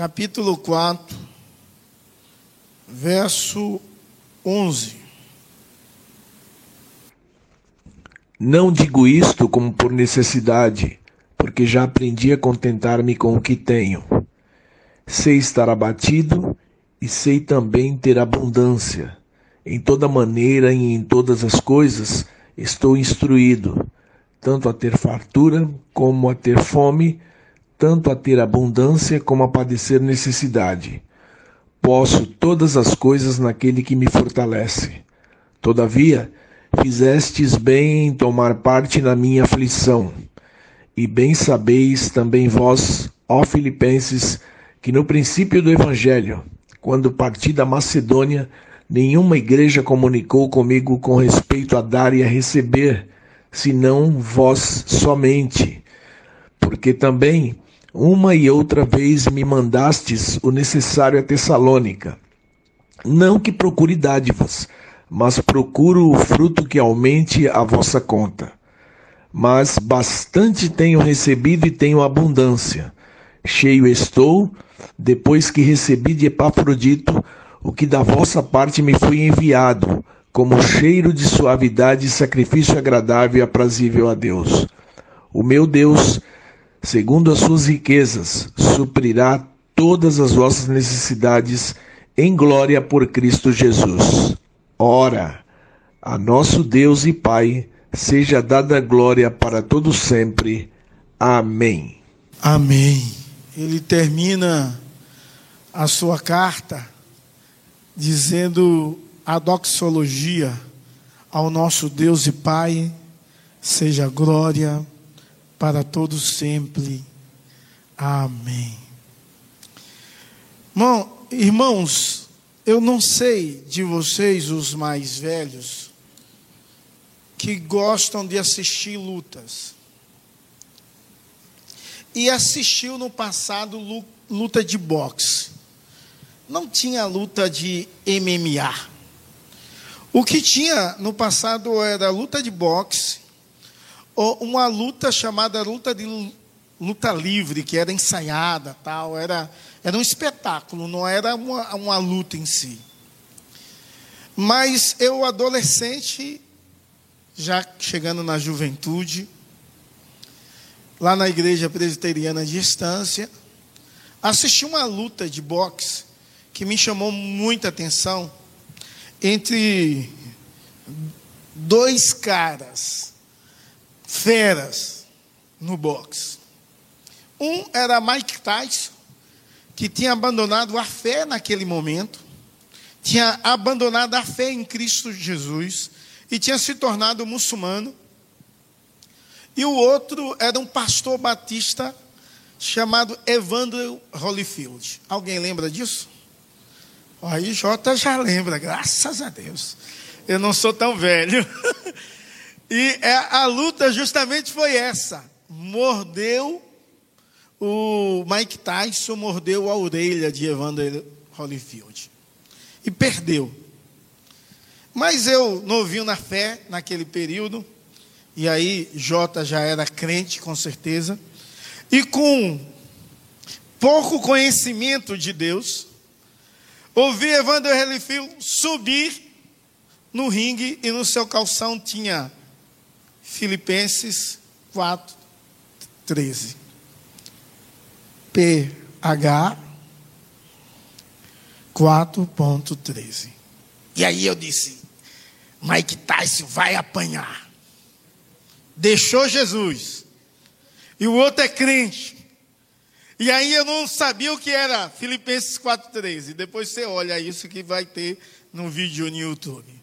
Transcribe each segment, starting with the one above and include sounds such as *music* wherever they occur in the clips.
capítulo 4, verso 11. Não digo isto como por necessidade, porque já aprendi a contentar-me com o que tenho. Sei estar abatido e sei também ter abundância. Em toda maneira e em todas as coisas estou instruído, tanto a ter fartura como a ter fome, tanto a ter abundância como a padecer necessidade. Posso todas as coisas naquele que me fortalece. Todavia, fizestes bem em tomar parte na minha aflição. E bem sabeis também vós, ó Filipenses, que no princípio do Evangelho, quando parti da Macedônia, nenhuma igreja comunicou comigo com respeito a dar e a receber, senão vós somente. Porque também uma e outra vez me mandastes o necessário a Tessalônica. Não que procure dádivas, mas procuro o fruto que aumente a vossa conta. Mas bastante tenho recebido e tenho abundância. Cheio estou, depois que recebi de Epafrodito o que da vossa parte me foi enviado, como cheiro de suavidade e sacrifício agradável e aprazível a Deus. O meu Deus, segundo as suas riquezas, suprirá todas as vossas necessidades em glória por Cristo Jesus. Ora, a nosso Deus e Pai seja dada glória para todo sempre. Amém. Amém. Ele termina a sua carta dizendo a doxologia ao nosso Deus e Pai seja glória para todos sempre. Amém. Bom, irmãos, eu não sei de vocês, os mais velhos, que gostam de assistir lutas. E assistiu no passado luta de boxe. Não tinha luta de MMA. O que tinha no passado era luta de boxe, uma luta chamada luta de luta livre, que era ensaiada, tal, era era um espetáculo, não era uma, uma luta em si. Mas eu, adolescente, já chegando na juventude, lá na igreja presbiteriana de Estância, assisti uma luta de boxe que me chamou muita atenção entre dois caras, feras, no boxe. Um era Mike Tyson que tinha abandonado a fé naquele momento, tinha abandonado a fé em Cristo Jesus e tinha se tornado muçulmano. E o outro era um pastor batista chamado Evandro Holyfield. Alguém lembra disso? Aí Jota já lembra, graças a Deus. Eu não sou tão velho. *laughs* e é, a luta justamente foi essa. Mordeu o Mike Tyson mordeu a orelha de Evander Holyfield e perdeu. Mas eu, novinho na fé, naquele período, e aí Jota já era crente, com certeza, e com pouco conhecimento de Deus, ouvi Evander Holyfield subir no ringue e no seu calção tinha Filipenses 4, 13. PH 4.13. E aí eu disse: Mike Tyson vai apanhar. Deixou Jesus. E o outro é crente. E aí eu não sabia o que era Filipenses 4.13. Depois você olha isso que vai ter no vídeo no YouTube.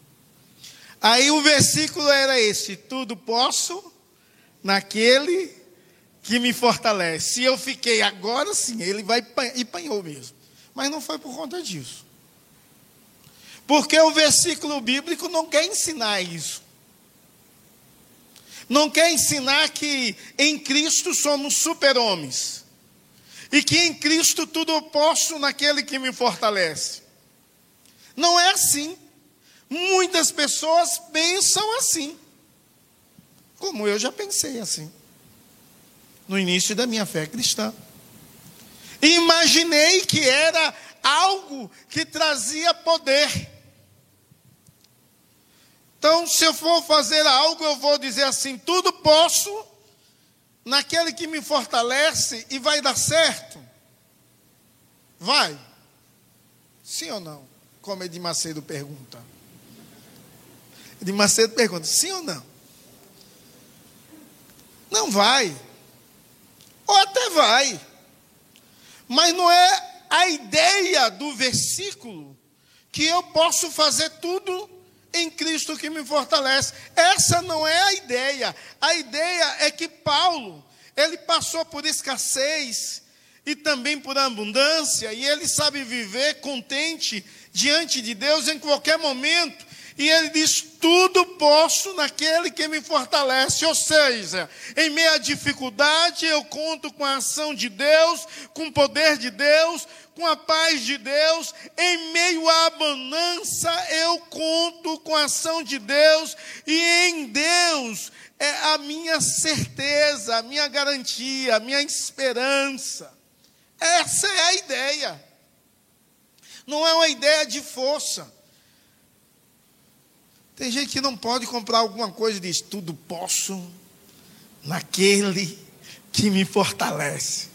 Aí o versículo era esse: Tudo posso naquele que me fortalece. Se eu fiquei agora sim, ele vai e panhou mesmo. Mas não foi por conta disso. Porque o versículo bíblico não quer ensinar isso. Não quer ensinar que em Cristo somos super-homens. E que em Cristo tudo eu posso naquele que me fortalece. Não é assim. Muitas pessoas pensam assim. Como eu já pensei assim no início da minha fé cristã. Imaginei que era algo que trazia poder. Então, se eu for fazer algo, eu vou dizer assim: tudo posso naquele que me fortalece e vai dar certo. Vai. Sim ou não? Como Edir Macedo pergunta. Edir Macedo pergunta: sim ou não? Não vai. Ou até vai. Mas não é a ideia do versículo que eu posso fazer tudo em Cristo que me fortalece. Essa não é a ideia. A ideia é que Paulo, ele passou por escassez e também por abundância, e ele sabe viver contente diante de Deus em qualquer momento. E ele diz: Tudo posso naquele que me fortalece. Ou seja, em meia dificuldade, eu conto com a ação de Deus, com o poder de Deus, com a paz de Deus. Em meio à bonança, eu conto com a ação de Deus. E em Deus é a minha certeza, a minha garantia, a minha esperança. Essa é a ideia. Não é uma ideia de força. Tem gente que não pode comprar alguma coisa e diz: tudo posso naquele que me fortalece.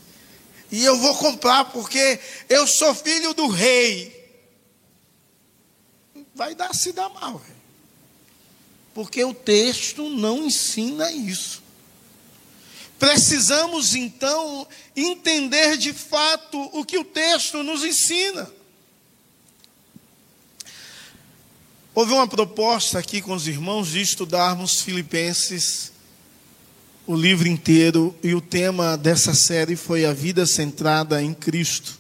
E eu vou comprar porque eu sou filho do rei. Vai dar se dar mal, porque o texto não ensina isso. Precisamos então entender de fato o que o texto nos ensina. Houve uma proposta aqui com os irmãos de estudarmos Filipenses, o livro inteiro, e o tema dessa série foi a vida centrada em Cristo.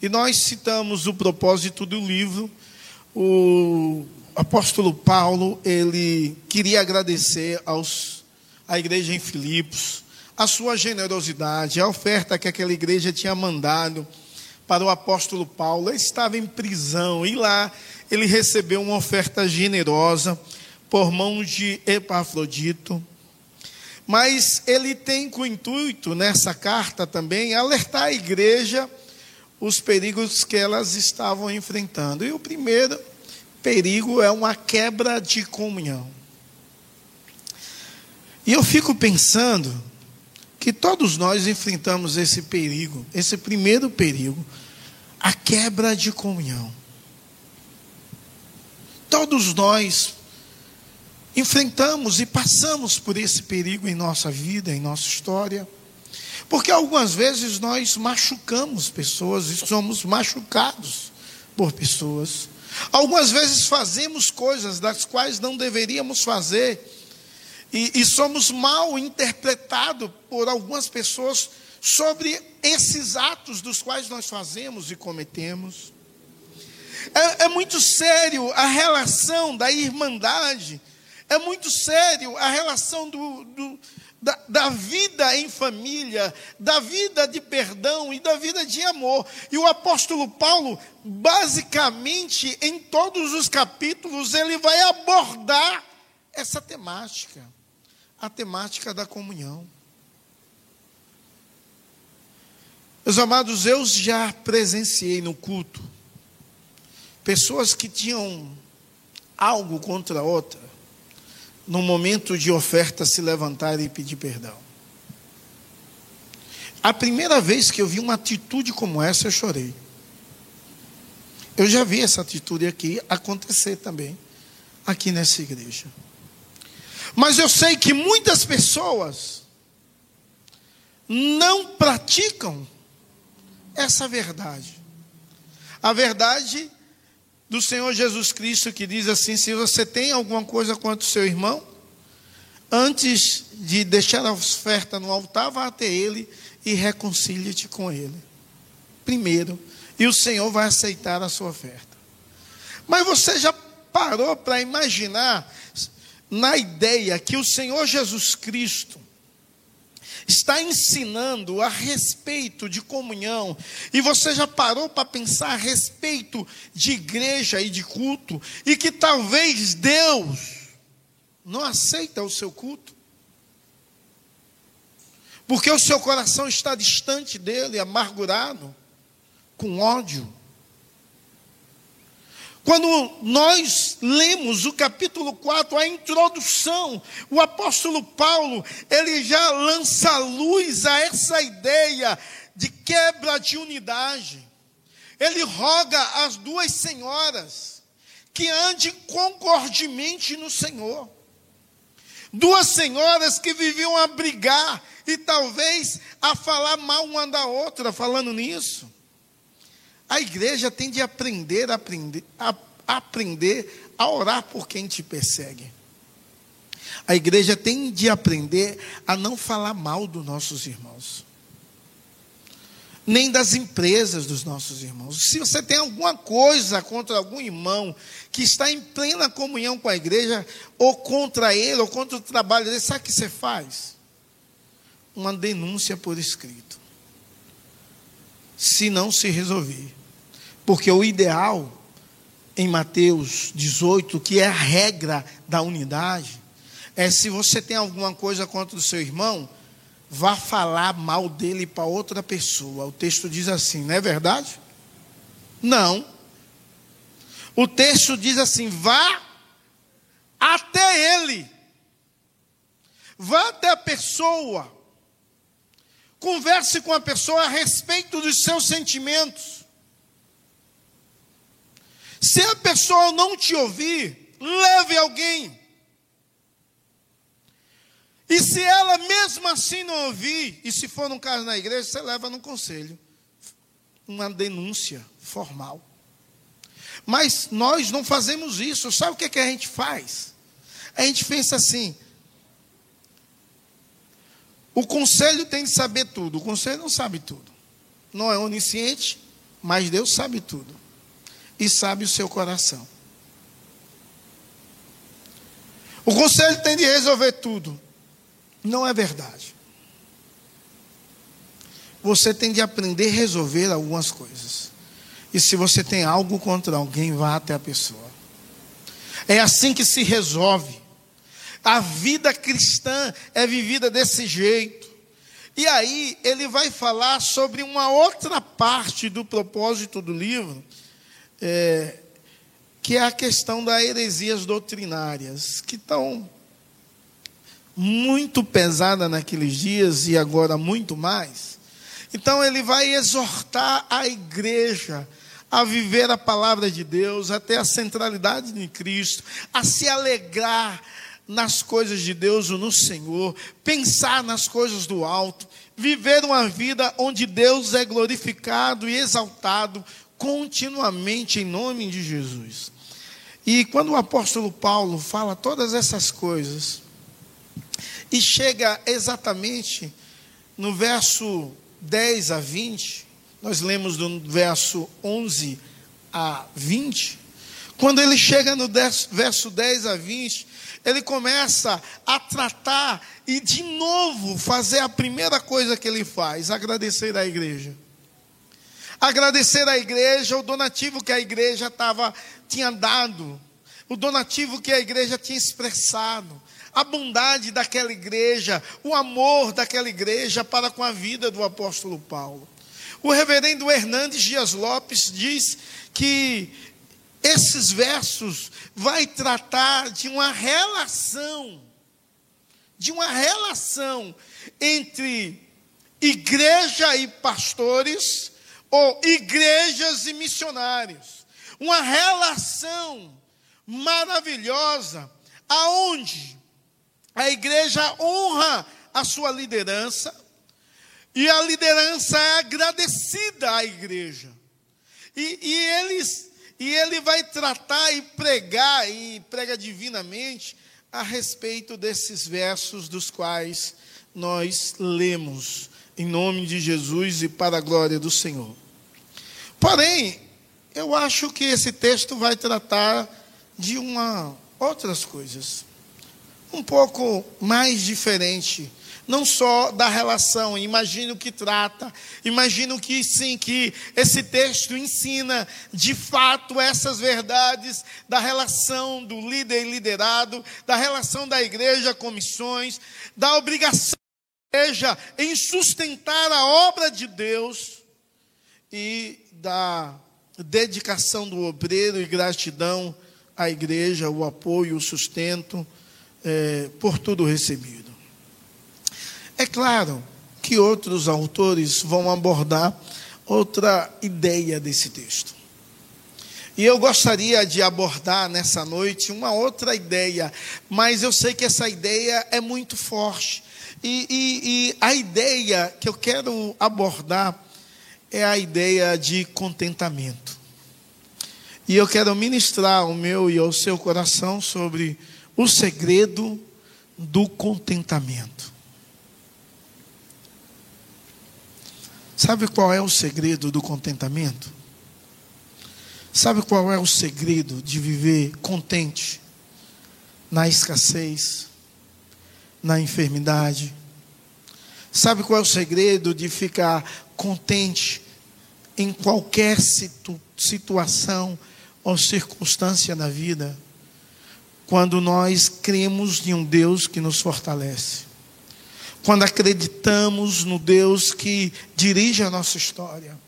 E nós citamos o propósito do livro. O apóstolo Paulo, ele queria agradecer aos, à igreja em Filipos, a sua generosidade, a oferta que aquela igreja tinha mandado para o apóstolo Paulo. Ele estava em prisão e lá ele recebeu uma oferta generosa por mão de Epafrodito. Mas ele tem com intuito, nessa carta também, alertar a igreja os perigos que elas estavam enfrentando. E o primeiro perigo é uma quebra de comunhão. E eu fico pensando que todos nós enfrentamos esse perigo, esse primeiro perigo, a quebra de comunhão. Todos nós enfrentamos e passamos por esse perigo em nossa vida, em nossa história. Porque algumas vezes nós machucamos pessoas e somos machucados por pessoas. Algumas vezes fazemos coisas das quais não deveríamos fazer e, e somos mal interpretados por algumas pessoas sobre esses atos dos quais nós fazemos e cometemos. É, é muito sério a relação da irmandade, é muito sério a relação do, do da, da, vida em família, da vida de perdão e da vida de amor. E o apóstolo Paulo, basicamente, em todos os capítulos, ele vai abordar essa temática, a temática da comunhão. Meus amados, eu já presenciei no culto Pessoas que tinham algo contra outra, no momento de oferta se levantarem e pedir perdão. A primeira vez que eu vi uma atitude como essa, eu chorei. Eu já vi essa atitude aqui acontecer também, aqui nessa igreja. Mas eu sei que muitas pessoas não praticam essa verdade. A verdade do Senhor Jesus Cristo que diz assim: se você tem alguma coisa contra o seu irmão, antes de deixar a oferta no altar, vá até ele e reconcilie-te com ele. Primeiro, e o Senhor vai aceitar a sua oferta. Mas você já parou para imaginar na ideia que o Senhor Jesus Cristo está ensinando a respeito de comunhão, e você já parou para pensar a respeito de igreja e de culto, e que talvez Deus não aceita o seu culto, porque o seu coração está distante dele, amargurado. com ódio. Quando nós lemos o capítulo 4, a introdução, o apóstolo Paulo, ele já lança luz a essa ideia de quebra de unidade. Ele roga às duas senhoras que andem concordemente no Senhor. Duas senhoras que viviam a brigar e talvez a falar mal uma da outra, falando nisso. A igreja tem de aprender, aprender, a, aprender a orar por quem te persegue. A igreja tem de aprender a não falar mal dos nossos irmãos. Nem das empresas dos nossos irmãos. Se você tem alguma coisa contra algum irmão que está em plena comunhão com a igreja, ou contra ele, ou contra o trabalho dele, sabe o que você faz? Uma denúncia por escrito. Se não se resolver. Porque o ideal, em Mateus 18, que é a regra da unidade, é se você tem alguma coisa contra o seu irmão, vá falar mal dele para outra pessoa. O texto diz assim, não é verdade? Não. O texto diz assim: vá até ele, vá até a pessoa, converse com a pessoa a respeito dos seus sentimentos. Se a pessoa não te ouvir, leve alguém. E se ela mesmo assim não ouvir, e se for um caso na igreja, você leva no conselho uma denúncia formal. Mas nós não fazemos isso. Sabe o que, é que a gente faz? A gente pensa assim: o conselho tem de saber tudo. O conselho não sabe tudo. Não é onisciente, mas Deus sabe tudo e sabe o seu coração. O conselho tem de resolver tudo. Não é verdade. Você tem de aprender a resolver algumas coisas. E se você tem algo contra alguém, vá até a pessoa. É assim que se resolve. A vida cristã é vivida desse jeito. E aí ele vai falar sobre uma outra parte do propósito do livro, é, que é a questão das heresias doutrinárias, que estão muito pesada naqueles dias e agora muito mais. Então ele vai exortar a igreja a viver a palavra de Deus, a ter a centralidade de Cristo, a se alegrar nas coisas de Deus ou no Senhor, pensar nas coisas do alto, viver uma vida onde Deus é glorificado e exaltado continuamente em nome de Jesus. E quando o apóstolo Paulo fala todas essas coisas, e chega exatamente no verso 10 a 20, nós lemos do verso 11 a 20, quando ele chega no verso 10 a 20, ele começa a tratar e de novo fazer a primeira coisa que ele faz, agradecer à igreja agradecer à igreja o donativo que a igreja tava, tinha dado, o donativo que a igreja tinha expressado, a bondade daquela igreja, o amor daquela igreja para com a vida do apóstolo Paulo. O reverendo Hernandes Dias Lopes diz que esses versos vai tratar de uma relação, de uma relação entre igreja e pastores, ou igrejas e missionários. Uma relação maravilhosa, aonde a igreja honra a sua liderança e a liderança é agradecida à igreja. E, e, eles, e ele vai tratar e pregar, e prega divinamente, a respeito desses versos dos quais nós lemos, em nome de Jesus e para a glória do Senhor. Porém, eu acho que esse texto vai tratar de uma outras coisas, um pouco mais diferente, não só da relação. Imagino que trata, imagino que sim, que esse texto ensina de fato essas verdades da relação do líder e liderado, da relação da igreja com missões, da obrigação da igreja em sustentar a obra de Deus e da dedicação do obreiro e gratidão à igreja, o apoio, o sustento é, por tudo recebido. É claro que outros autores vão abordar outra ideia desse texto. E eu gostaria de abordar nessa noite uma outra ideia, mas eu sei que essa ideia é muito forte. E, e, e a ideia que eu quero abordar é a ideia de contentamento. E eu quero ministrar ao meu e ao seu coração sobre o segredo do contentamento. Sabe qual é o segredo do contentamento? Sabe qual é o segredo de viver contente na escassez, na enfermidade? Sabe qual é o segredo de ficar contente em qualquer situ situação ou circunstância da vida? Quando nós cremos em um Deus que nos fortalece. Quando acreditamos no Deus que dirige a nossa história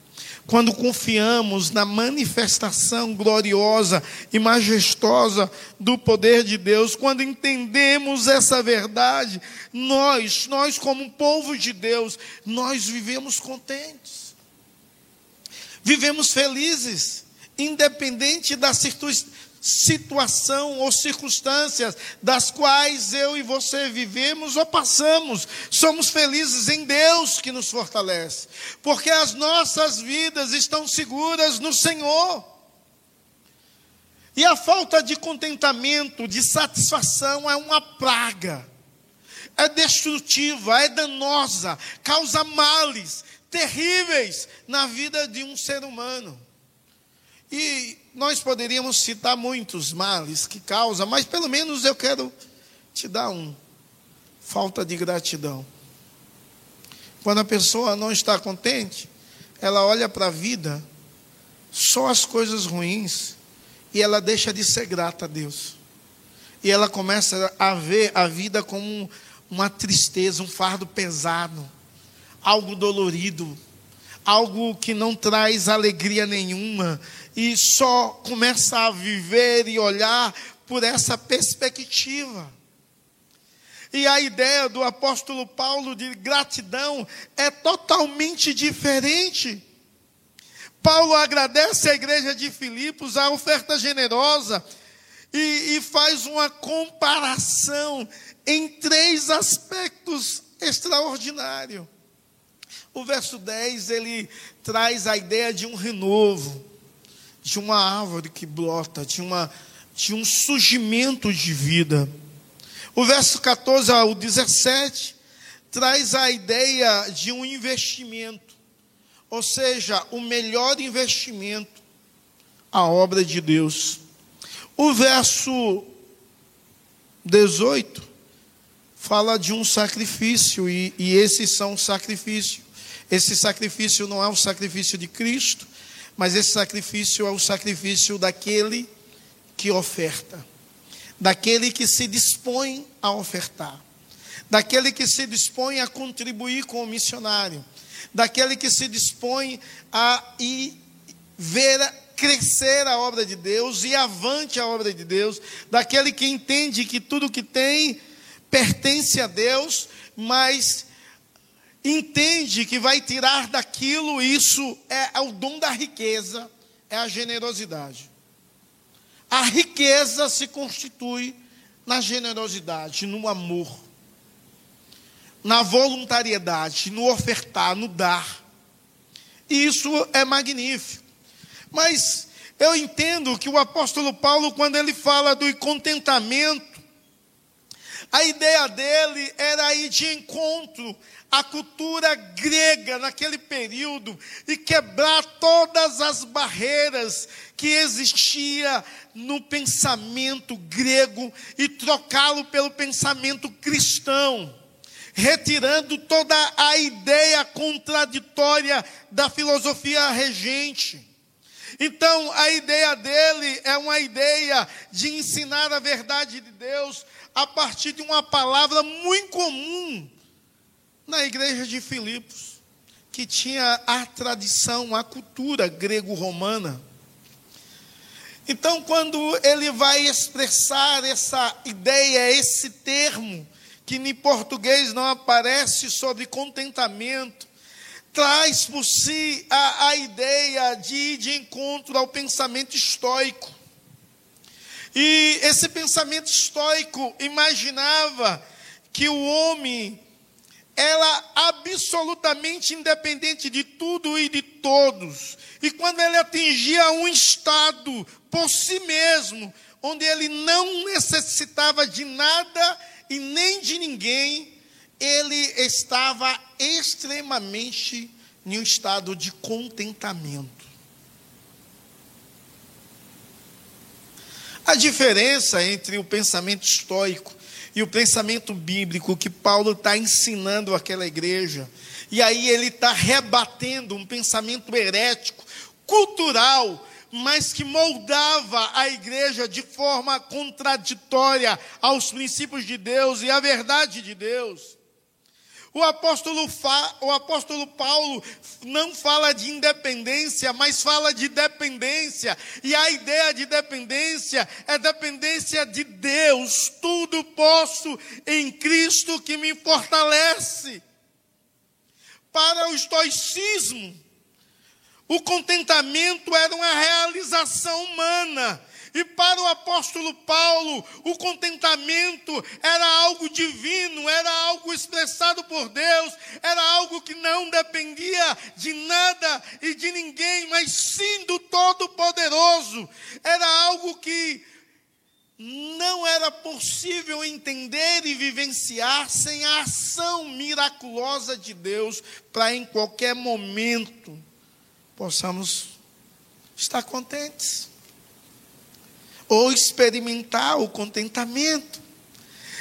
quando confiamos na manifestação gloriosa e majestosa do poder de Deus, quando entendemos essa verdade, nós, nós como povo de Deus, nós vivemos contentes. Vivemos felizes, independente da circunstância situação ou circunstâncias das quais eu e você vivemos ou passamos. Somos felizes em Deus que nos fortalece, porque as nossas vidas estão seguras no Senhor. E a falta de contentamento, de satisfação é uma praga. É destrutiva, é danosa, causa males terríveis na vida de um ser humano. E nós poderíamos citar muitos males que causa, mas pelo menos eu quero te dar um: falta de gratidão. Quando a pessoa não está contente, ela olha para a vida, só as coisas ruins, e ela deixa de ser grata a Deus. E ela começa a ver a vida como uma tristeza, um fardo pesado, algo dolorido, algo que não traz alegria nenhuma e só começa a viver e olhar por essa perspectiva. E a ideia do apóstolo Paulo de gratidão é totalmente diferente. Paulo agradece à igreja de Filipos a oferta generosa e, e faz uma comparação em três aspectos extraordinários. O verso 10 ele traz a ideia de um renovo, de uma árvore que brota, de, uma, de um surgimento de vida. O verso 14 ao 17 traz a ideia de um investimento, ou seja, o melhor investimento, a obra de Deus. O verso 18 fala de um sacrifício, e, e esses são sacrifícios. Esse sacrifício não é o sacrifício de Cristo, mas esse sacrifício é o sacrifício daquele que oferta, daquele que se dispõe a ofertar, daquele que se dispõe a contribuir com o missionário, daquele que se dispõe a ir ver crescer a obra de Deus e avante a obra de Deus, daquele que entende que tudo que tem pertence a Deus, mas entende que vai tirar daquilo, isso é, é o dom da riqueza, é a generosidade. A riqueza se constitui na generosidade, no amor, na voluntariedade, no ofertar, no dar. E isso é magnífico. Mas eu entendo que o apóstolo Paulo, quando ele fala do contentamento, a ideia dele era ir de encontro à cultura grega naquele período e quebrar todas as barreiras que existia no pensamento grego e trocá-lo pelo pensamento cristão, retirando toda a ideia contraditória da filosofia regente. Então, a ideia dele é uma ideia de ensinar a verdade de Deus a partir de uma palavra muito comum na igreja de Filipos, que tinha a tradição, a cultura grego-romana. Então, quando ele vai expressar essa ideia, esse termo, que em português não aparece sobre contentamento, traz por si a, a ideia de ir de encontro ao pensamento estoico. E esse pensamento estoico imaginava que o homem era absolutamente independente de tudo e de todos. E quando ele atingia um estado por si mesmo, onde ele não necessitava de nada e nem de ninguém, ele estava extremamente em um estado de contentamento. A diferença entre o pensamento estoico e o pensamento bíblico que Paulo está ensinando àquela igreja. E aí ele está rebatendo um pensamento herético, cultural, mas que moldava a igreja de forma contraditória aos princípios de Deus e à verdade de Deus. O apóstolo, fa, o apóstolo Paulo não fala de independência, mas fala de dependência. E a ideia de dependência é dependência de Deus. Tudo posso em Cristo que me fortalece. Para o estoicismo, o contentamento era uma realização humana e para o apóstolo Paulo, o contentamento era algo divino, era algo expressado por Deus, era algo que não dependia de nada e de ninguém, mas sim do Todo-Poderoso. Era algo que não era possível entender e vivenciar sem a ação miraculosa de Deus para em qualquer momento possamos estar contentes ou experimentar o contentamento.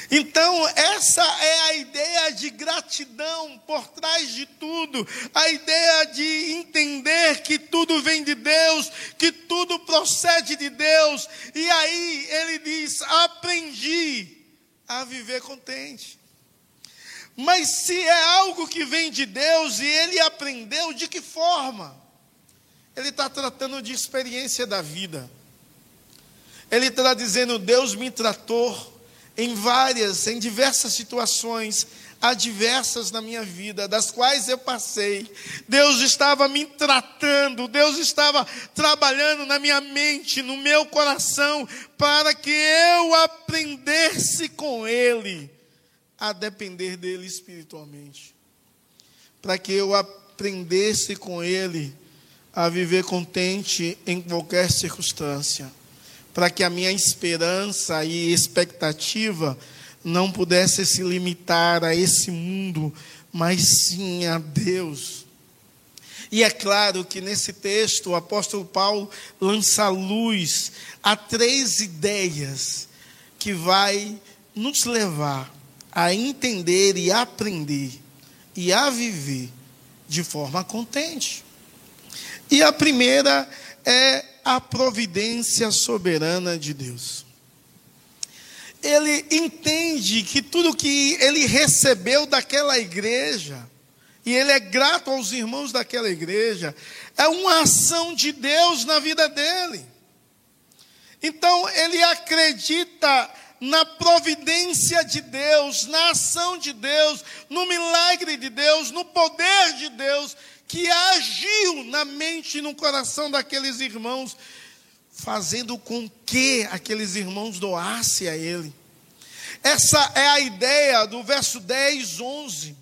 Então, essa é a ideia de gratidão por trás de tudo, a ideia de entender que tudo vem de Deus, que tudo procede de Deus. E aí ele diz: aprendi a viver contente. Mas se é algo que vem de Deus e ele aprendeu, de que forma? Ele está tratando de experiência da vida. Ele está dizendo: Deus me tratou em várias, em diversas situações adversas na minha vida, das quais eu passei. Deus estava me tratando, Deus estava trabalhando na minha mente, no meu coração, para que eu aprendesse com Ele a depender dele espiritualmente. Para que eu aprendesse com Ele a viver contente em qualquer circunstância para que a minha esperança e expectativa não pudesse se limitar a esse mundo, mas sim a Deus. E é claro que nesse texto o apóstolo Paulo lança luz a três ideias que vai nos levar a entender e aprender e a viver de forma contente. E a primeira é a providência soberana de Deus. Ele entende que tudo que ele recebeu daquela igreja, e ele é grato aos irmãos daquela igreja, é uma ação de Deus na vida dele. Então, ele acredita na providência de Deus, na ação de Deus, no milagre de Deus, no poder de Deus, que agiu na mente e no coração daqueles irmãos, fazendo com que aqueles irmãos doassem a ele. Essa é a ideia do verso 10, 11,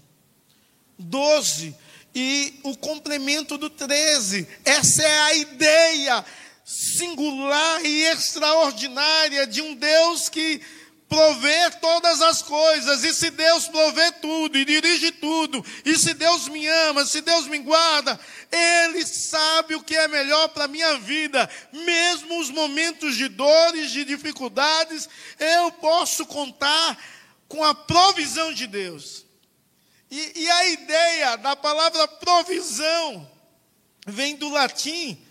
12 e o complemento do 13. Essa é a ideia singular e extraordinária de um Deus que prover todas as coisas, e se Deus prover tudo e dirige tudo, e se Deus me ama, se Deus me guarda, Ele sabe o que é melhor para a minha vida, mesmo os momentos de dores, de dificuldades, eu posso contar com a provisão de Deus. E, e a ideia da palavra provisão vem do latim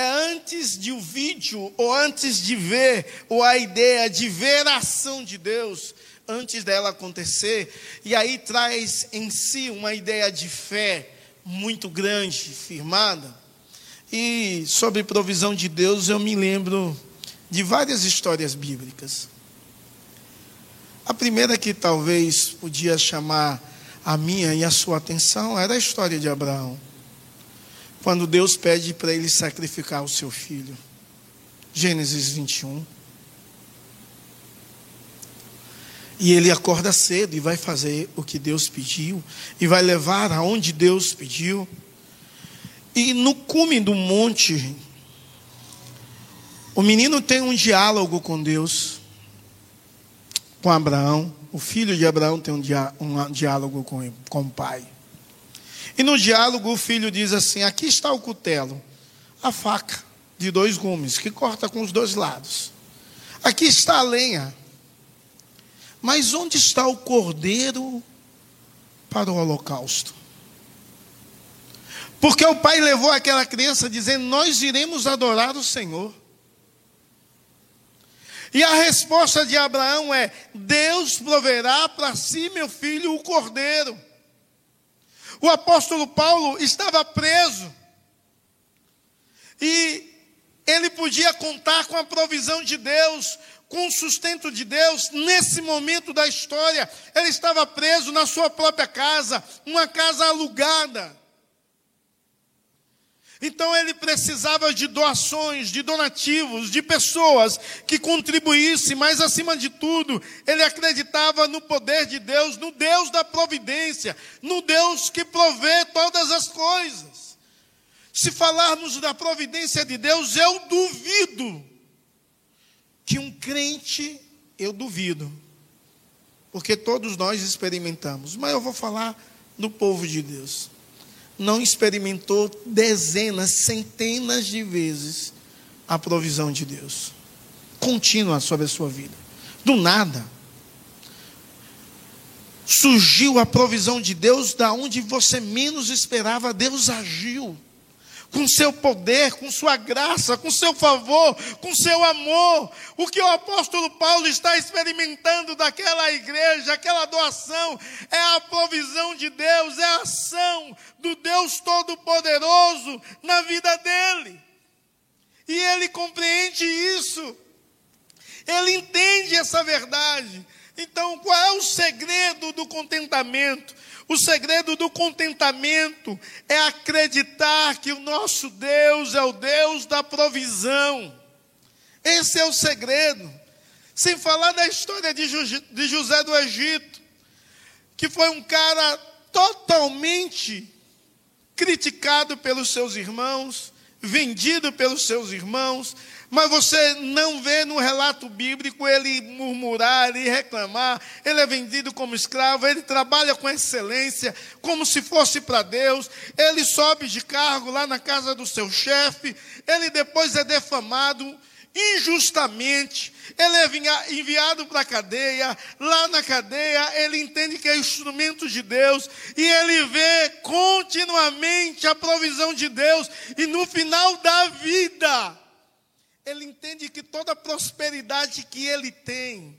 é antes de o vídeo, ou antes de ver, ou a ideia de ver a ação de Deus, antes dela acontecer, e aí traz em si uma ideia de fé, muito grande, firmada. E sobre provisão de Deus, eu me lembro de várias histórias bíblicas. A primeira que talvez podia chamar a minha e a sua atenção era a história de Abraão. Quando Deus pede para ele sacrificar o seu filho. Gênesis 21. E ele acorda cedo e vai fazer o que Deus pediu, e vai levar aonde Deus pediu. E no cume do monte, o menino tem um diálogo com Deus, com Abraão. O filho de Abraão tem um, diálogo com, com o pai. E no diálogo o filho diz assim: Aqui está o cutelo, a faca de dois gumes, que corta com os dois lados. Aqui está a lenha. Mas onde está o cordeiro para o holocausto? Porque o pai levou aquela criança dizendo: Nós iremos adorar o Senhor. E a resposta de Abraão é: Deus proverá para si, meu filho, o cordeiro. O apóstolo Paulo estava preso. E ele podia contar com a provisão de Deus, com o sustento de Deus. Nesse momento da história, ele estava preso na sua própria casa, uma casa alugada. Então ele precisava de doações, de donativos, de pessoas que contribuíssem, mas acima de tudo, ele acreditava no poder de Deus, no Deus da providência, no Deus que provê todas as coisas. Se falarmos da providência de Deus, eu duvido que um crente, eu duvido, porque todos nós experimentamos, mas eu vou falar do povo de Deus não experimentou dezenas, centenas de vezes a provisão de Deus contínua sobre a sua vida. Do nada. Surgiu a provisão de Deus da onde você menos esperava, Deus agiu com seu poder, com sua graça, com seu favor, com seu amor. O que o apóstolo Paulo está experimentando daquela igreja, aquela doação, é a provisão de Deus, é a ação do Deus Todo-Poderoso na vida dele. E ele compreende isso, ele entende essa verdade. Então, qual é o segredo do contentamento? O segredo do contentamento é acreditar que o nosso Deus é o Deus da provisão. Esse é o segredo. Sem falar da história de José do Egito, que foi um cara totalmente criticado pelos seus irmãos, vendido pelos seus irmãos, mas você não vê no relato bíblico ele murmurar, ele reclamar, ele é vendido como escravo, ele trabalha com excelência, como se fosse para Deus, ele sobe de cargo lá na casa do seu chefe, ele depois é defamado injustamente, ele é enviado para a cadeia, lá na cadeia ele entende que é instrumento de Deus, e ele vê continuamente a provisão de Deus, e no final da vida, ele entende que toda a prosperidade que ele tem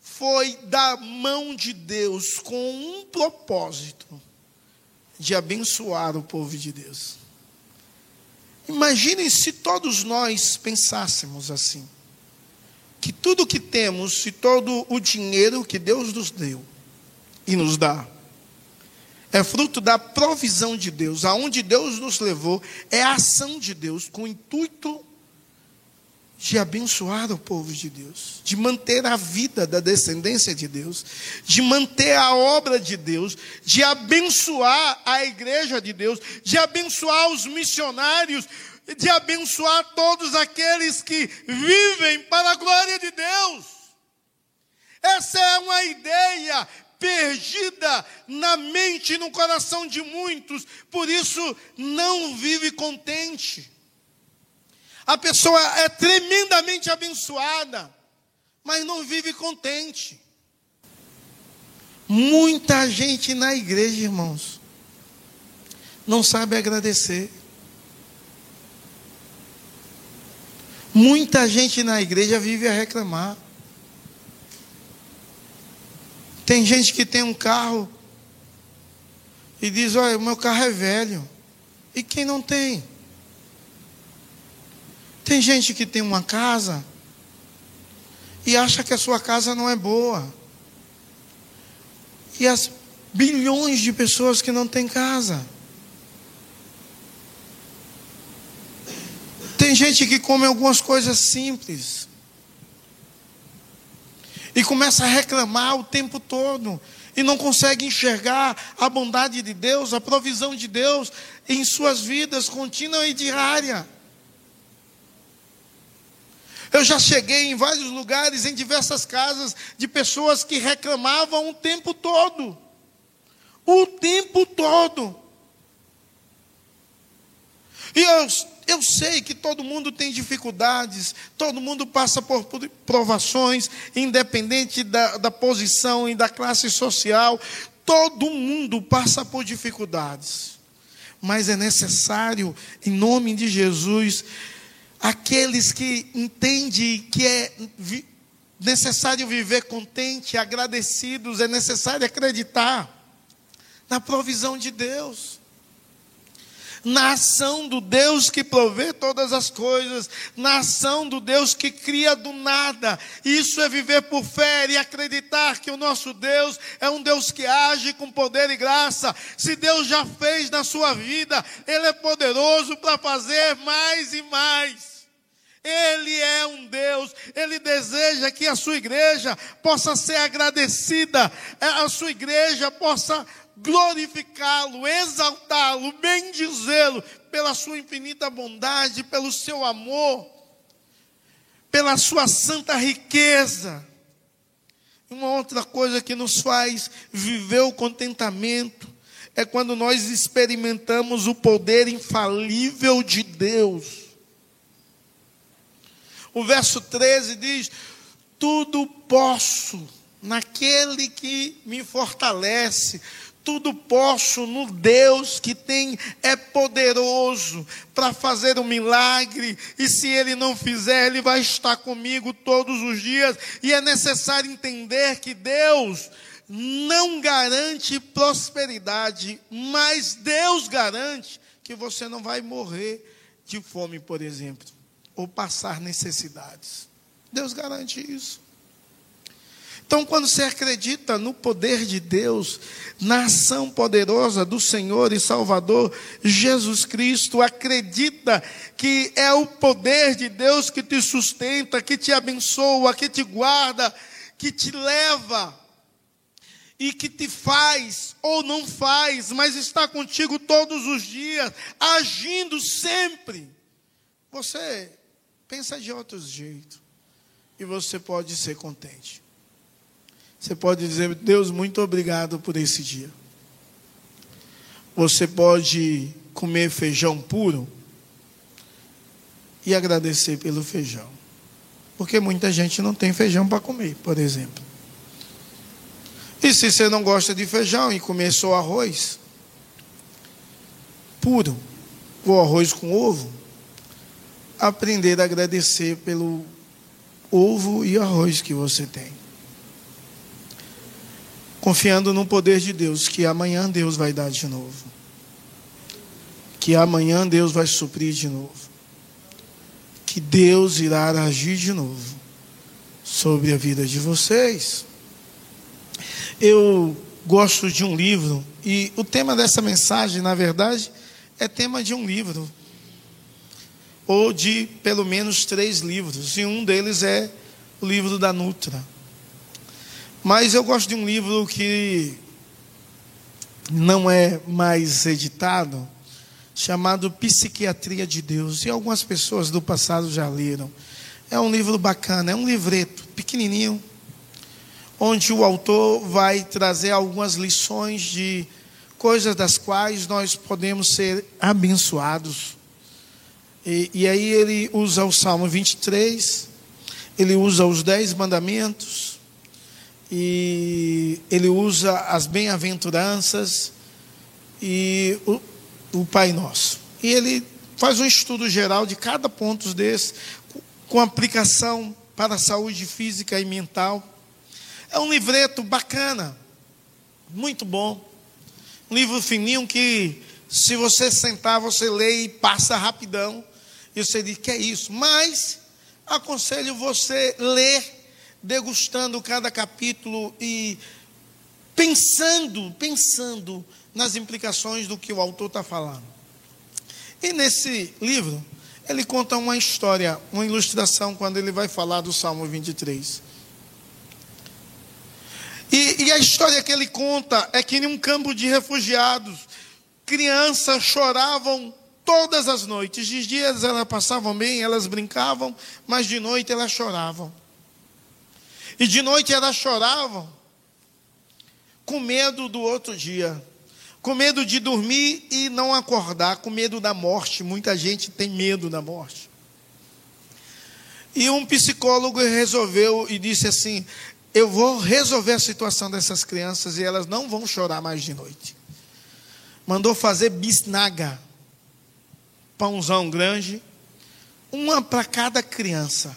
foi da mão de Deus com um propósito de abençoar o povo de Deus. Imaginem se todos nós pensássemos assim: que tudo que temos e todo o dinheiro que Deus nos deu e nos dá é fruto da provisão de Deus, aonde Deus nos levou, é a ação de Deus com o intuito de abençoar o povo de Deus, de manter a vida da descendência de Deus, de manter a obra de Deus, de abençoar a igreja de Deus, de abençoar os missionários, de abençoar todos aqueles que vivem para a glória de Deus. Essa é uma ideia perdida na mente e no coração de muitos, por isso não vive contente. A pessoa é tremendamente abençoada, mas não vive contente. Muita gente na igreja, irmãos, não sabe agradecer. Muita gente na igreja vive a reclamar. Tem gente que tem um carro e diz: Olha, o meu carro é velho. E quem não tem? Tem gente que tem uma casa e acha que a sua casa não é boa. E as bilhões de pessoas que não têm casa. Tem gente que come algumas coisas simples e começa a reclamar o tempo todo e não consegue enxergar a bondade de Deus, a provisão de Deus em suas vidas contínua e diária. Eu já cheguei em vários lugares, em diversas casas, de pessoas que reclamavam o tempo todo. O tempo todo. E eu, eu sei que todo mundo tem dificuldades, todo mundo passa por provações, independente da, da posição e da classe social, todo mundo passa por dificuldades. Mas é necessário, em nome de Jesus, aqueles que entendem que é necessário viver contente, agradecidos, é necessário acreditar na provisão de Deus na ação do Deus que provê todas as coisas, na ação do Deus que cria do nada. Isso é viver por fé e acreditar que o nosso Deus é um Deus que age com poder e graça. Se Deus já fez na sua vida, Ele é poderoso para fazer mais e mais. Ele é um Deus, Ele deseja que a sua igreja possa ser agradecida, a sua igreja possa glorificá-lo, exaltá-lo, bendizê-lo pela sua infinita bondade, pelo seu amor, pela sua santa riqueza. Uma outra coisa que nos faz viver o contentamento é quando nós experimentamos o poder infalível de Deus. O verso 13 diz: Tudo posso naquele que me fortalece. Tudo posso no Deus que tem é poderoso para fazer um milagre, e se ele não fizer, ele vai estar comigo todos os dias, e é necessário entender que Deus não garante prosperidade, mas Deus garante que você não vai morrer de fome, por exemplo, ou passar necessidades. Deus garante isso. Então, quando você acredita no poder de Deus, na ação poderosa do Senhor e Salvador Jesus Cristo, acredita que é o poder de Deus que te sustenta, que te abençoa, que te guarda, que te leva e que te faz ou não faz, mas está contigo todos os dias, agindo sempre. Você pensa de outro jeito e você pode ser contente. Você pode dizer, Deus, muito obrigado por esse dia. Você pode comer feijão puro e agradecer pelo feijão. Porque muita gente não tem feijão para comer, por exemplo. E se você não gosta de feijão e comer só arroz puro, ou arroz com ovo, aprender a agradecer pelo ovo e arroz que você tem confiando no poder de Deus, que amanhã Deus vai dar de novo. Que amanhã Deus vai suprir de novo. Que Deus irá agir de novo sobre a vida de vocês. Eu gosto de um livro, e o tema dessa mensagem, na verdade, é tema de um livro, ou de pelo menos três livros, e um deles é o livro da Nutra. Mas eu gosto de um livro que não é mais editado, chamado Psiquiatria de Deus. E algumas pessoas do passado já leram. É um livro bacana, é um livreto pequenininho, onde o autor vai trazer algumas lições de coisas das quais nós podemos ser abençoados. E, e aí ele usa o Salmo 23, ele usa os Dez Mandamentos, e ele usa as bem-aventuranças e o, o Pai Nosso. E ele faz um estudo geral de cada ponto desse, com aplicação para a saúde física e mental. É um livreto bacana, muito bom. Um livro fininho que, se você sentar, você lê e passa rapidão. E você diz: que é isso? Mas aconselho você ler, degustando cada capítulo e pensando, pensando nas implicações do que o autor está falando. E nesse livro, ele conta uma história, uma ilustração, quando ele vai falar do Salmo 23. E, e a história que ele conta é que em um campo de refugiados, crianças choravam todas as noites. De dias elas passavam bem, elas brincavam, mas de noite elas choravam. E de noite elas choravam com medo do outro dia, com medo de dormir e não acordar, com medo da morte. Muita gente tem medo da morte. E um psicólogo resolveu e disse assim: Eu vou resolver a situação dessas crianças e elas não vão chorar mais de noite. Mandou fazer bisnaga pãozão grande, uma para cada criança.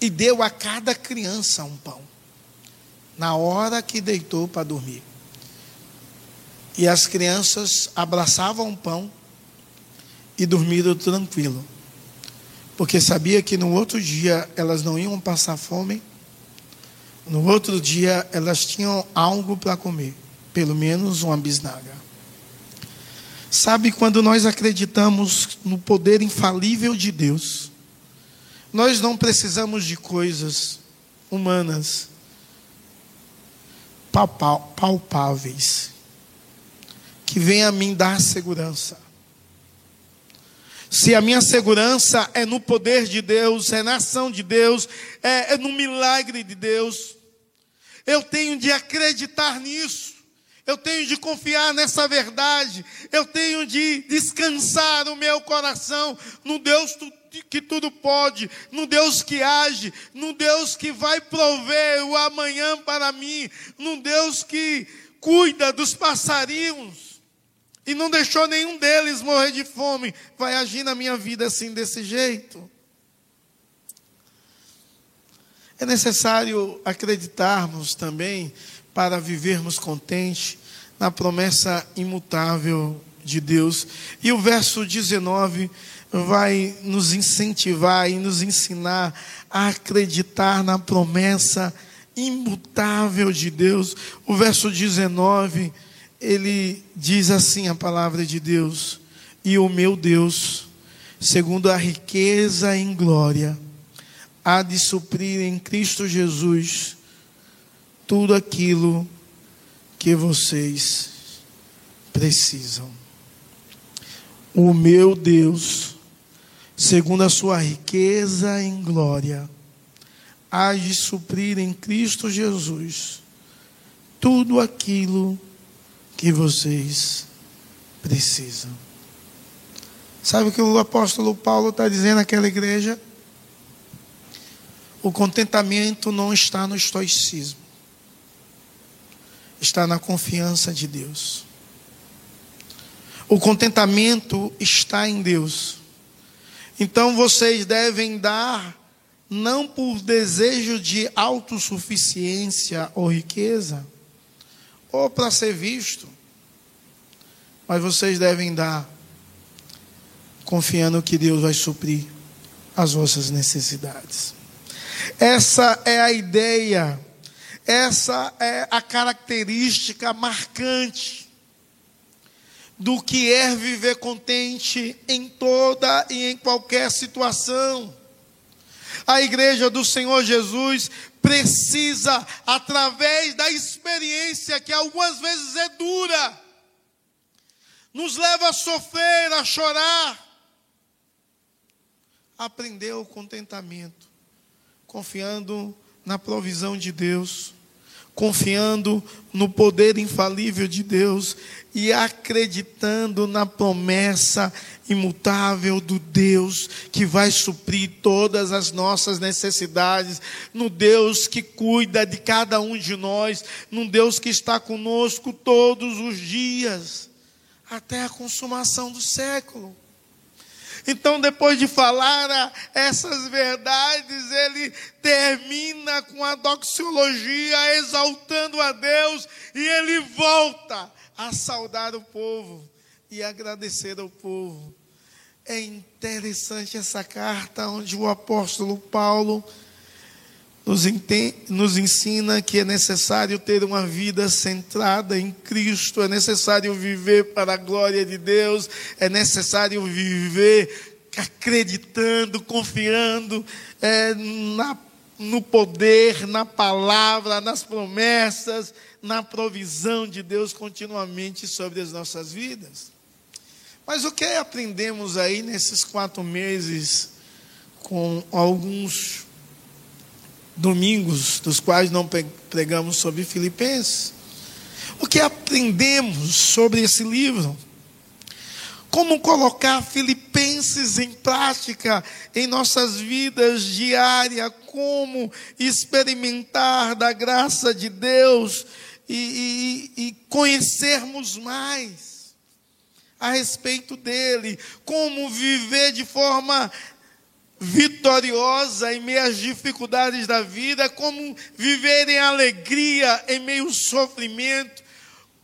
E deu a cada criança um pão, na hora que deitou para dormir. E as crianças abraçavam o pão e dormiram tranquilo, porque sabia que no outro dia elas não iam passar fome, no outro dia elas tinham algo para comer, pelo menos uma bisnaga. Sabe, quando nós acreditamos no poder infalível de Deus, nós não precisamos de coisas humanas palpáveis que venham a mim dar segurança. Se a minha segurança é no poder de Deus, é na ação de Deus, é, é no milagre de Deus, eu tenho de acreditar nisso. Eu tenho de confiar nessa verdade. Eu tenho de descansar o meu coração no Deus que tudo pode, no Deus que age, no Deus que vai prover o amanhã para mim, no Deus que cuida dos passarinhos e não deixou nenhum deles morrer de fome. Vai agir na minha vida assim, desse jeito. É necessário acreditarmos também para vivermos contente na promessa imutável de Deus. E o verso 19 vai nos incentivar e nos ensinar a acreditar na promessa imutável de Deus. O verso 19, ele diz assim a palavra de Deus: "E o meu Deus, segundo a riqueza em glória, há de suprir em Cristo Jesus tudo aquilo que vocês precisam. O meu Deus, segundo a sua riqueza em glória, há de suprir em Cristo Jesus tudo aquilo que vocês precisam. Sabe o que o apóstolo Paulo está dizendo àquela igreja? O contentamento não está no estoicismo está na confiança de Deus. O contentamento está em Deus. Então vocês devem dar, não por desejo de autossuficiência ou riqueza, ou para ser visto, mas vocês devem dar, confiando que Deus vai suprir as vossas necessidades. Essa é a ideia essa é a característica marcante do que é viver contente em toda e em qualquer situação. A igreja do Senhor Jesus precisa, através da experiência que algumas vezes é dura, nos leva a sofrer, a chorar, aprender o contentamento, confiando na provisão de Deus confiando no poder infalível de Deus e acreditando na promessa imutável do Deus que vai suprir todas as nossas necessidades, no Deus que cuida de cada um de nós, no Deus que está conosco todos os dias, até a consumação do século. Então, depois de falar essas verdades, ele termina com a doxologia, exaltando a Deus, e ele volta a saudar o povo e agradecer ao povo. É interessante essa carta onde o apóstolo Paulo nos, nos ensina que é necessário ter uma vida centrada em Cristo, é necessário viver para a glória de Deus, é necessário viver acreditando, confiando é, na, no poder, na palavra, nas promessas, na provisão de Deus continuamente sobre as nossas vidas. Mas o que aprendemos aí nesses quatro meses com alguns domingos, dos quais não pregamos sobre Filipenses. O que aprendemos sobre esse livro? Como colocar Filipenses em prática em nossas vidas diárias, como experimentar da graça de Deus e, e, e conhecermos mais a respeito dele, como viver de forma vitoriosa em meio às dificuldades da vida, como viver em alegria em meio ao sofrimento,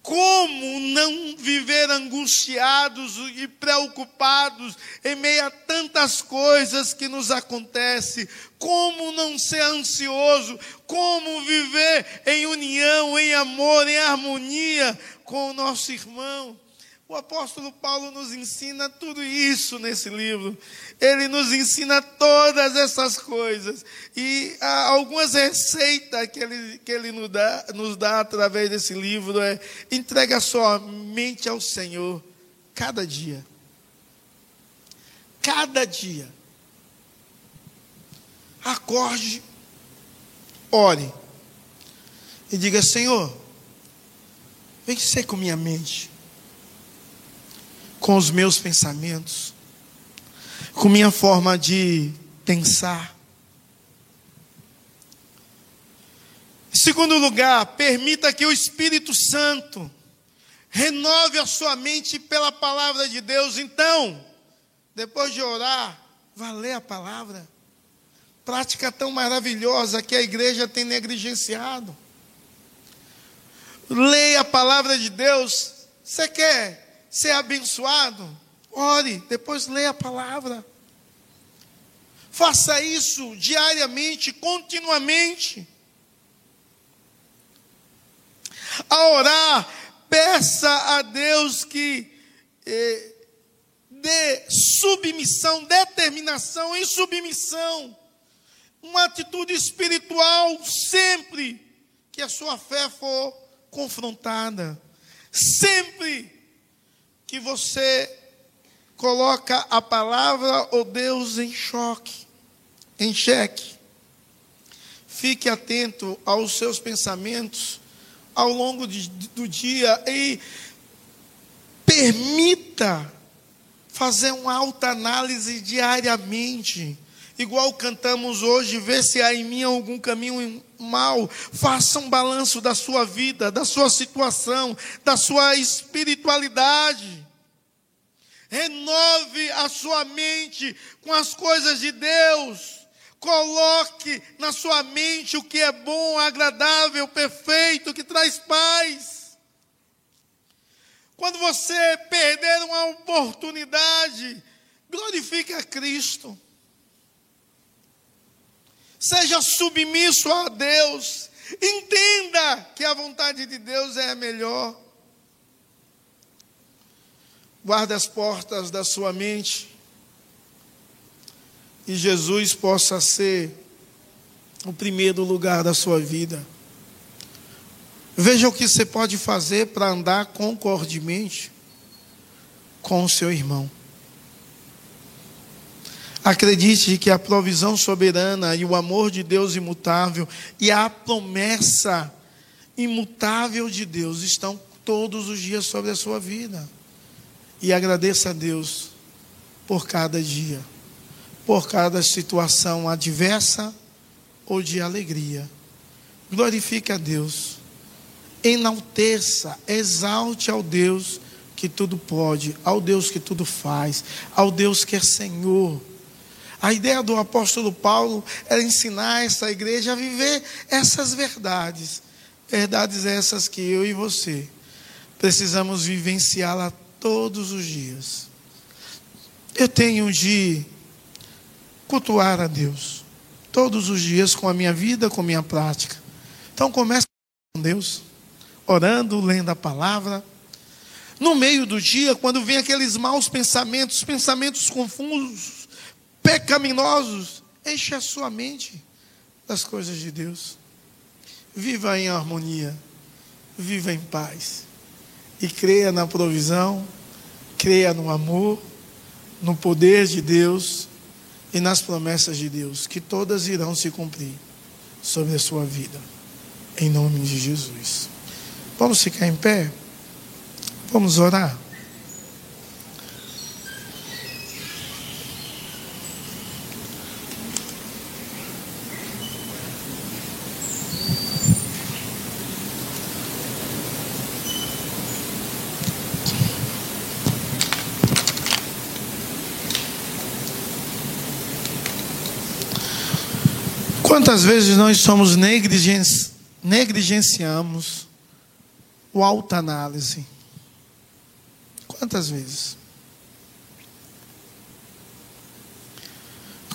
como não viver angustiados e preocupados em meio a tantas coisas que nos acontecem, como não ser ansioso, como viver em união, em amor, em harmonia com o nosso irmão. O apóstolo Paulo nos ensina tudo isso nesse livro. Ele nos ensina todas essas coisas. E algumas receitas que ele, que ele nos, dá, nos dá através desse livro é entrega sua mente ao Senhor cada dia. Cada dia. Acorde, ore e diga: Senhor, vem ser com minha mente com os meus pensamentos, com minha forma de pensar. Em segundo lugar, permita que o Espírito Santo renove a sua mente pela palavra de Deus. Então, depois de orar, vá ler a palavra. Prática tão maravilhosa que a igreja tem negligenciado. Leia a palavra de Deus. Você quer ser abençoado, ore, depois leia a palavra. Faça isso diariamente, continuamente. A orar, peça a Deus que eh, dê submissão, determinação em submissão. Uma atitude espiritual sempre que a sua fé for confrontada. Sempre que você coloca a palavra ou Deus em choque, em xeque. Fique atento aos seus pensamentos ao longo de, do dia e permita fazer uma alta análise diariamente. Igual cantamos hoje, vê se há em mim algum caminho mal. Faça um balanço da sua vida, da sua situação, da sua espiritualidade. Renove a sua mente com as coisas de Deus. Coloque na sua mente o que é bom, agradável, perfeito, que traz paz. Quando você perder uma oportunidade, glorifique a Cristo. Seja submisso a Deus. Entenda que a vontade de Deus é a melhor. Guarde as portas da sua mente. E Jesus possa ser o primeiro lugar da sua vida. Veja o que você pode fazer para andar concordemente com o seu irmão. Acredite que a provisão soberana e o amor de Deus imutável e a promessa imutável de Deus estão todos os dias sobre a sua vida e agradeça a Deus por cada dia, por cada situação adversa ou de alegria. Glorifique a Deus, enalteça, exalte ao Deus que tudo pode, ao Deus que tudo faz, ao Deus que é Senhor. A ideia do apóstolo Paulo era ensinar essa igreja a viver essas verdades. Verdades essas que eu e você precisamos vivenciá-la todos os dias. Eu tenho de cultuar a Deus todos os dias com a minha vida, com a minha prática. Então comece com Deus, orando, lendo a palavra. No meio do dia, quando vem aqueles maus pensamentos, pensamentos confusos, pecaminosos, enche a sua mente das coisas de Deus. Viva em harmonia, viva em paz. E creia na provisão, creia no amor, no poder de Deus e nas promessas de Deus, que todas irão se cumprir sobre a sua vida. Em nome de Jesus. Vamos ficar em pé? Vamos orar? Quantas vezes nós somos negligenci... negligenciamos o autoanálise? Quantas vezes?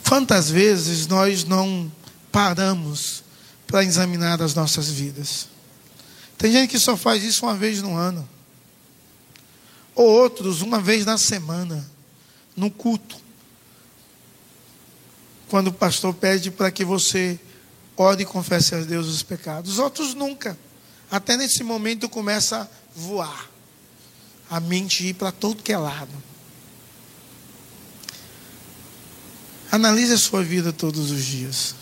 Quantas vezes nós não paramos para examinar as nossas vidas? Tem gente que só faz isso uma vez no ano, ou outros uma vez na semana, no culto quando o pastor pede para que você ore e confesse a Deus os pecados. Outros nunca. Até nesse momento começa a voar. A mente ir para todo que é lado. Analise a sua vida todos os dias.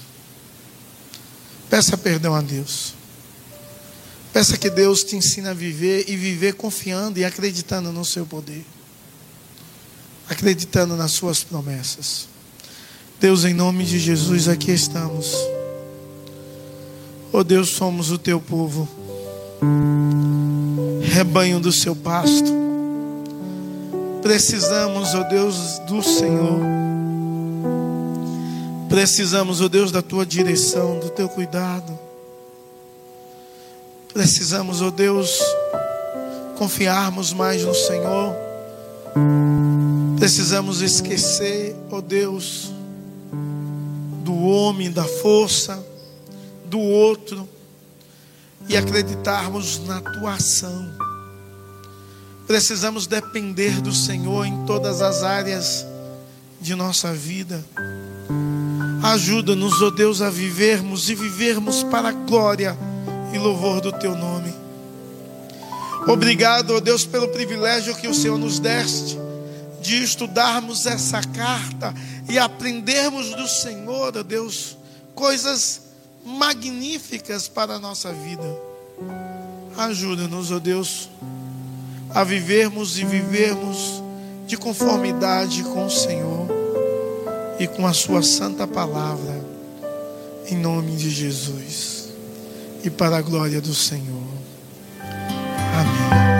Peça perdão a Deus. Peça que Deus te ensine a viver e viver confiando e acreditando no seu poder. Acreditando nas suas promessas. Deus, em nome de Jesus, aqui estamos. Oh Deus, somos o teu povo, rebanho do seu pasto. Precisamos, ó oh Deus, do Senhor. Precisamos, ó oh Deus, da tua direção, do teu cuidado. Precisamos, ó oh Deus, confiarmos mais no Senhor. Precisamos esquecer, ó Deus, do homem, da força, do outro e acreditarmos na tua ação. Precisamos depender do Senhor em todas as áreas de nossa vida. Ajuda-nos, ó oh Deus, a vivermos e vivermos para a glória e louvor do teu nome. Obrigado, ó oh Deus, pelo privilégio que o Senhor nos deste de estudarmos essa carta e aprendermos do Senhor, ó Deus, coisas magníficas para a nossa vida. Ajuda-nos, ó Deus, a vivermos e vivermos de conformidade com o Senhor e com a Sua santa palavra, em nome de Jesus e para a glória do Senhor. Amém.